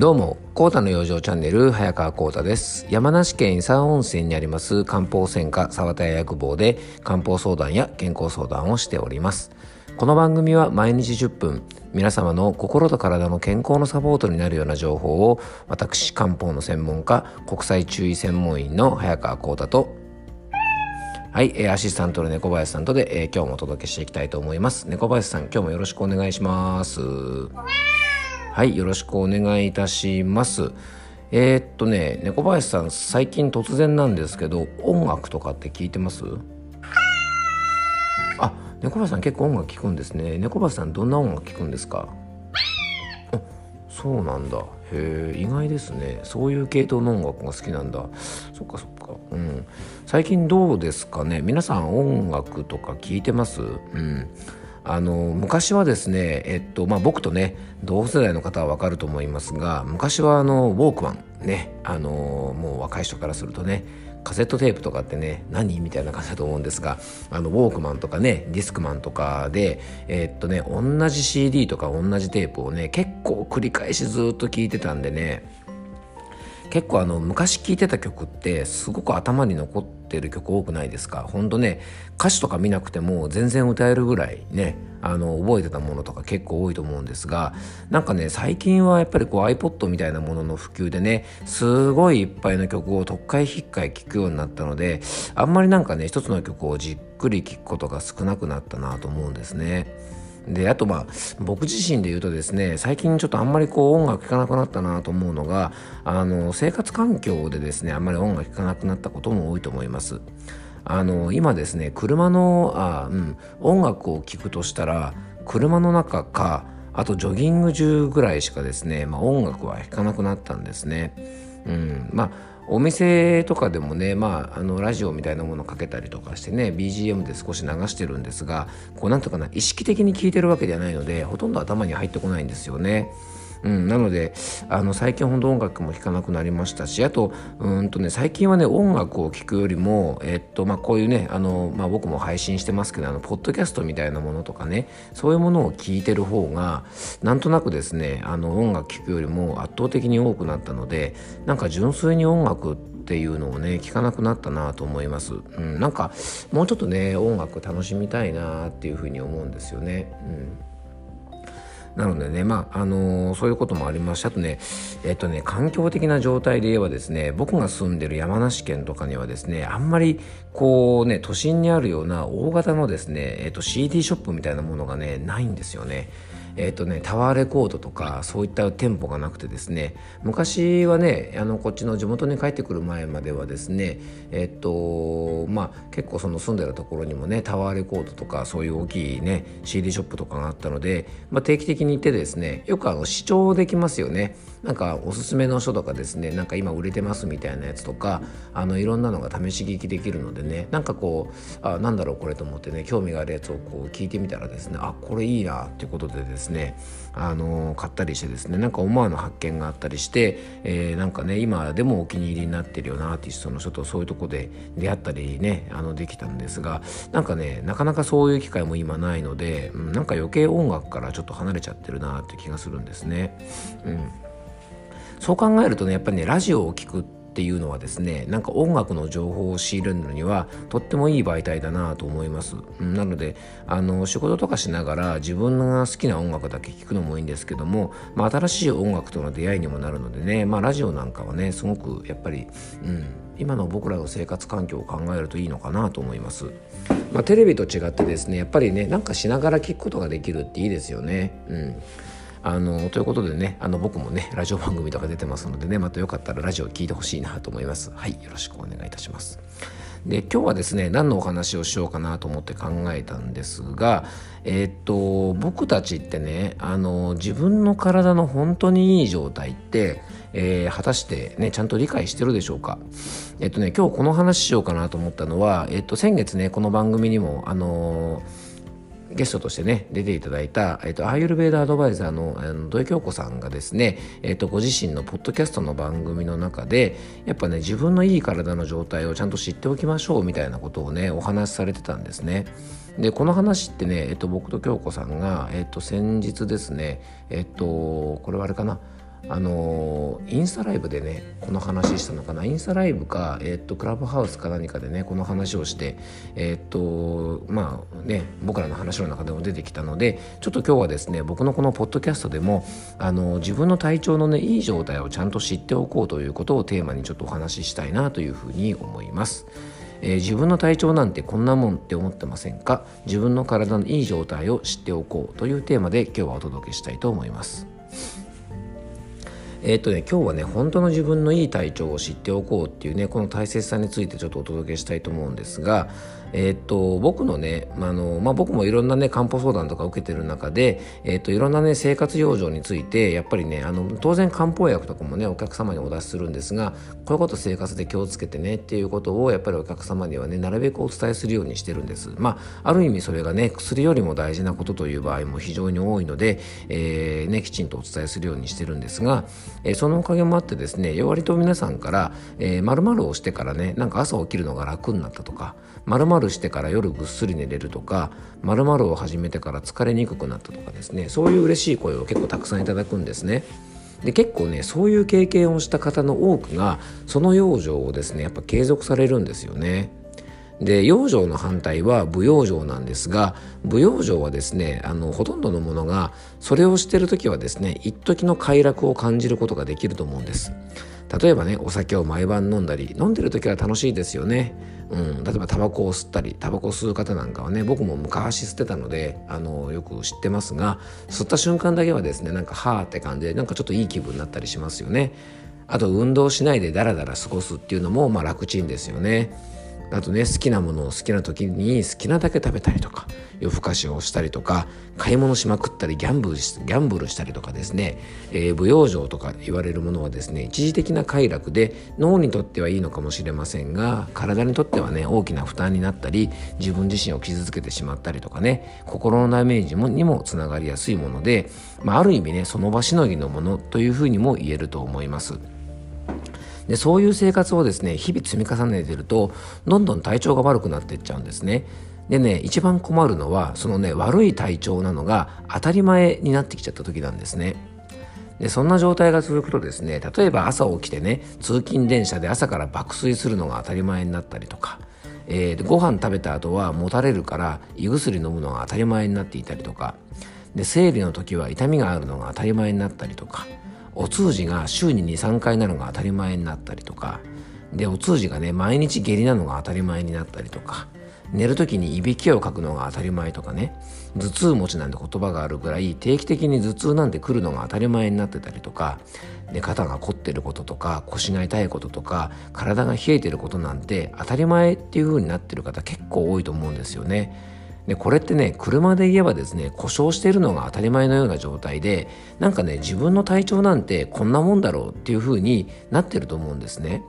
どうも、コータの養生チャンネル、早川コータです。山梨県伊佐温泉にあります漢方専科沢田屋薬房で漢方相談や健康相談をしております。この番組は毎日10分、皆様の心と体の健康のサポートになるような情報を私、漢方の専門家、国際中医専門員の早川コータとはい、アシスタントの猫林さんとで、えー、今日もお届けしていきたいと思います。猫林さん、今日もよろしくお願いします。はいよろしくお願いいたします。えー、っとね猫林さん最近突然なんですけど音楽とかって聞いてます？あ猫林さん結構音楽聞くんですね。猫林さんどんな音楽聞くんですか？あそうなんだ。へえ意外ですね。そういう系統の音楽が好きなんだ。そっかそっか。うん。最近どうですかね？皆さん音楽とか聞いてます？うん。あの昔はですね、えっとまあ、僕とね同世代の方は分かると思いますが昔はあのウォークマンねあのもう若い人からするとねカセットテープとかってね何みたいな感じだと思うんですがあのウォークマンとかねディスクマンとかでえ、っとね同じ CD とか同じテープをね結構繰り返しずっと聴いてたんでね結構あの昔聴いてた曲ってすごく頭に残ってる曲多くないですか？ほんとね歌詞とか見なくても全然歌えるぐらいねあの覚えてたものとか結構多いと思うんですがなんかね最近はやっぱりこう iPod みたいなものの普及でねすごいいっぱいの曲を特回引っかい聴くようになったのであんまりなんかね一つの曲をじっくり聴くことが少なくなったなと思うんですね。であとまあ僕自身で言うとですね最近ちょっとあんまりこう音楽聴かなくなったなと思うのがあの生活環境でですねあんまり音楽聴かなくなったことも多いと思います。あの今ですね車のあ、うん、音楽を聴くとしたら車の中かあとジョギング中ぐらいしかですね、まあ、音楽は聴かなくなったんですね。うん、まあお店とかでもね、まあ、あのラジオみたいなものをかけたりとかしてね BGM で少し流してるんですがこうなんとかな意識的に聞いてるわけではないのでほとんど頭に入ってこないんですよね。うん、なのであの最近ほんと音楽も聴かなくなりましたしあとうんとね最近はね音楽を聴くよりもえっとまあこういうねあの、まあ、僕も配信してますけどあのポッドキャストみたいなものとかねそういうものを聴いてる方がなんとなくですねあの音楽聴くよりも圧倒的に多くなったのでなんか純粋に音楽っていうのをね聞かなくなったなと思います、うん、なんかもうちょっとね音楽楽しみたいなっていうふうに思うんですよね。うんなのでね、まあ、あのー、そういうこともありました、あとね、えっとね、環境的な状態で言えばですね、僕が住んでる山梨県とかにはですね、あんまり、こうね、都心にあるような大型のですね、えっと、CD ショップみたいなものがね、ないんですよね。えーとね、タワーレコードとかそういった店舗がなくてですね昔はねあのこっちの地元に帰ってくる前まではですねえっ、ー、とまあ結構その住んでたところにもねタワーレコードとかそういう大きいね CD ショップとかがあったので、まあ、定期的に行ってですねよくあの視聴できますよね。なんかおすすめの書とかですねなんか今売れてますみたいなやつとかあのいろんなのが試し聞きできるのでねなんかこうあなんだろうこれと思ってね興味があるやつをこう聞いてみたらですねあこれいいなっていうことでですねですねあの買ったりしてですねなんか思わぬ発見があったりして、えー、なんかね今でもお気に入りになってるようなアーティストの人とそういうとこで出会ったりねあのできたんですがなんかねなかなかそういう機会も今ないので、うん、なんか余計音楽からちょっと離れちゃってるなって気がするんですね。うんそう考えるとねやっぱりねラジオを聴くってていうのはですねなんか音楽の情報を仕入れるのにはとってもいい媒体だなと思いますなのであの仕事とかしながら自分が好きな音楽だけ聴くのもいいんですけども、まあ、新しい音楽との出会いにもなるのでね、まあ、ラジオなんかはねすごくやっぱり、うん、今の僕らの生活環境を考えるといいのかなと思います。まあ、テレビと違ってですねやっぱりねなんかしながら聞くことができるっていいですよね。うんあのということでねあの僕もねラジオ番組とか出てますのでねまたよかったらラジオ聞いてほしいなと思います。はいよろしくお願いいたします。で今日はですね何のお話をしようかなと思って考えたんですがえー、っと僕たちってねあの自分の体の本当にいい状態ってえー、果たしてねちゃんと理解してるでしょうか？えっとね今日この話しようかなと思ったのはえっと先月ねこの番組にもあのーゲストとしてね出ていただいた、えーと、アーユルベーダアドバイザーのあの土井京子さんがですね、えーと、ご自身のポッドキャストの番組の中でやっぱね自分のいい体の状態をちゃんと知っておきましょうみたいなことをねお話しされてたんですね。でこの話ってね、えーと、僕と京子さんが、えー、と先日ですねえっ、とこれはあれかなあのインスタライブでねこの話したのかな？インスタライブか、えー、っとクラブハウスか何かでねこの話をしてえー、っとまあね僕らの話の中でも出てきたのでちょっと今日はですね僕のこのポッドキャストでもあの自分の体調のねいい状態をちゃんと知っておこうということをテーマにちょっとお話ししたいなというふうに思います。えー、自分の体調なんてこんなもんって思ってませんか？自分の体のいい状態を知っておこうというテーマで今日はお届けしたいと思います。えー、っとね今日はね本当の自分のいい体調を知っておこうっていうねこの大切さについてちょっとお届けしたいと思うんですがえー、っと僕のね、まあのまあ、僕もいろんなね漢方相談とか受けてる中で、えー、っといろんなね生活養生についてやっぱりねあの当然漢方薬とかもねお客様にお出しするんですがこういうこと生活で気をつけてねっていうことをやっぱりお客様にはねなるべくお伝えするようにしてるんです。まあある意味それがね薬よりも大事なことという場合も非常に多いので、えーね、きちんとお伝えするようにしてるんですが、えー、そのおかげもあってですね割と皆さんから「えー、〇〇をしてからねなんか朝起きるのが楽になった」とか「〇〇してから夜ぐっすり寝れるとか〇〇を始めてから疲れにくくなったとかですねそういう嬉しい声を結構たくさんいただくんですね。で結構ねそういう経験をした方の多くがその養生をですねやっぱ継続されるんですよね。で養生の反対は舞養生なんですが舞養生はですねあのほとんどのものがそれをしてる時はですね一時の快楽を感じることができると思うんです。例えばねお酒を毎晩飲んだり飲んでる時は楽しいですよね。うん、例えばタバコを吸ったりタバコ吸う方なんかはね僕も昔吸ってたのであのよく知ってますが吸った瞬間だけはですねなんかはーって感じでなんかちょっといい気分になったりしますよね。あと運動しないでダラダラ過ごすっていうのもまあ楽ちんですよね。あとね好きなものを好きな時に好きなだけ食べたりとか夜更かしをしたりとか買い物しまくったりギャンブルギャンブルしたりとかですね、えー、舞養生とか言われるものはですね一時的な快楽で脳にとってはいいのかもしれませんが体にとってはね大きな負担になったり自分自身を傷つけてしまったりとかね心のダメージもにもつながりやすいもので、まあ、ある意味ねその場しのぎのものというふうにも言えると思います。でそういう生活をですね日々積み重ねてるとどんどん体調が悪くなっていっちゃうんですね。でね一番困るのはそのね悪い体調なのが当たり前になってきちゃった時なんですね。でそんな状態が続くとですね例えば朝起きてね通勤電車で朝から爆睡するのが当たり前になったりとか、えー、でご飯食べた後はもたれるから胃薬飲むのが当たり前になっていたりとかで生理の時は痛みがあるのが当たり前になったりとかお通じが週に23回なのが当たり前になったりとかでお通じがね毎日下痢なのが当たり前になったりとか寝る時にいびきをかくのが当たり前とかね頭痛持ちなんて言葉があるぐらい定期的に頭痛なんて来るのが当たり前になってたりとかで肩が凝ってることとか腰が痛いこととか体が冷えてることなんて当たり前っていう風になってる方結構多いと思うんですよね。でこれってね車で言えばですね故障しているのが当たり前のような状態でなんかね自分の体調なんてこんなもんだろうっていう風になってると思うんですね。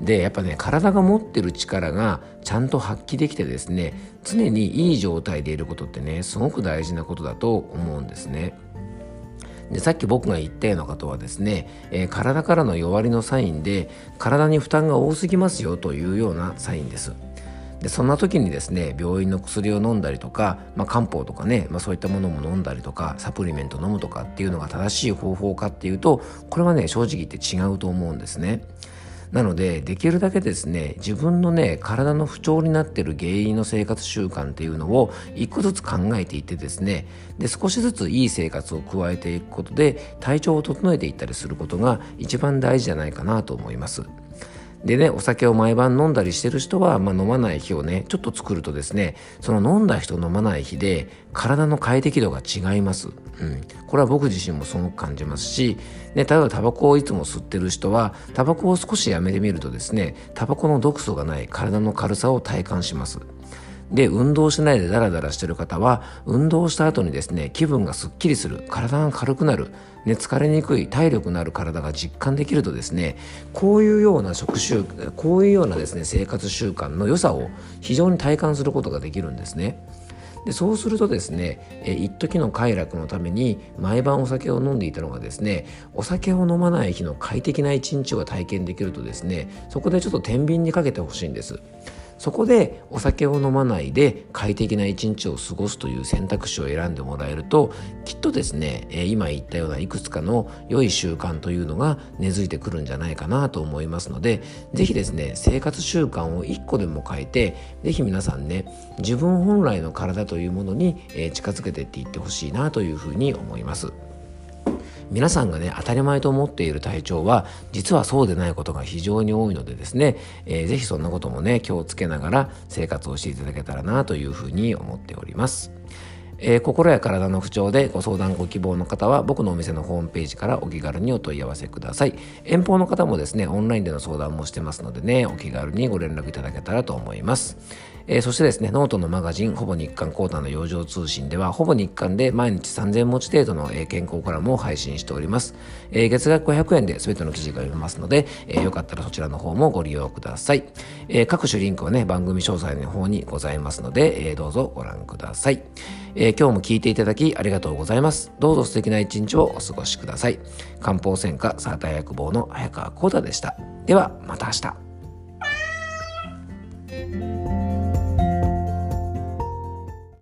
でやっぱね体が持ってる力がちゃんと発揮できてですね常にいい状態でいることってねすごく大事なことだと思うんですね。でさっき僕が言ったようなことはですね、えー、体からの弱りのサインで体に負担が多すぎますよというようなサインです。でそんな時にですね病院の薬を飲んだりとか、まあ、漢方とかね、まあ、そういったものも飲んだりとかサプリメント飲むとかっていうのが正しい方法かっていうとこれはね正直言って違うと思うんですね。なのでできるだけですね自分のね体の不調になってる原因の生活習慣っていうのを一個ずつ考えていってですねで少しずついい生活を加えていくことで体調を整えていったりすることが一番大事じゃないかなと思います。でねお酒を毎晩飲んだりしてる人は、まあ、飲まない日をねちょっと作るとですねその飲んだ人飲まない日で体の快適度が違います、うん、これは僕自身もすごく感じますし、ね、例えばタバコをいつも吸ってる人はタバコを少しやめてみるとですねタバコの毒素がない体の軽さを体感します。で運動しないでダラダラしてる方は運動した後にですね気分がすっきりする体が軽くなる、ね、疲れにくい体力のある体が実感できるとですねこういうような食習こういうようなですね生活習慣の良さを非常に体感することができるんですね。でそうするとですね、え一時の快楽のために毎晩お酒を飲んでいたのがですねお酒を飲まない日の快適な一日を体験できるとですねそこでちょっと天秤にかけてほしいんです。そこでお酒を飲まないで快適な一日を過ごすという選択肢を選んでもらえるときっとですね今言ったようないくつかの良い習慣というのが根付いてくるんじゃないかなと思いますので是非ですね生活習慣を1個でも変えて是非皆さんね自分本来の体というものに近づけてっていってほしいなというふうに思います。皆さんがね当たり前と思っている体調は実はそうでないことが非常に多いのでですね、えー、ぜひそんなこともね気をつけながら生活をしていただけたらなというふうに思っております。えー、心や体の不調でご相談ご希望の方は僕のお店のホームページからお気軽にお問い合わせください遠方の方もですねオンラインでの相談もしてますのでねお気軽にご連絡いただけたらと思いますえー、そしてですね、ノートのマガジン、ほぼ日刊コータの養生通信では、ほぼ日刊で毎日3000文字程度の、えー、健康コラムを配信しております。えー、月額500円で全ての記事が読めますので、えー、よかったらそちらの方もご利用ください。えー、各種リンクはね、番組詳細の方にございますので、えー、どうぞご覧ください。えー、今日も聞いていただきありがとうございます。どうぞ素敵な一日をお過ごしください。漢方専科サーター薬房の早川幸太でした。では、また明日。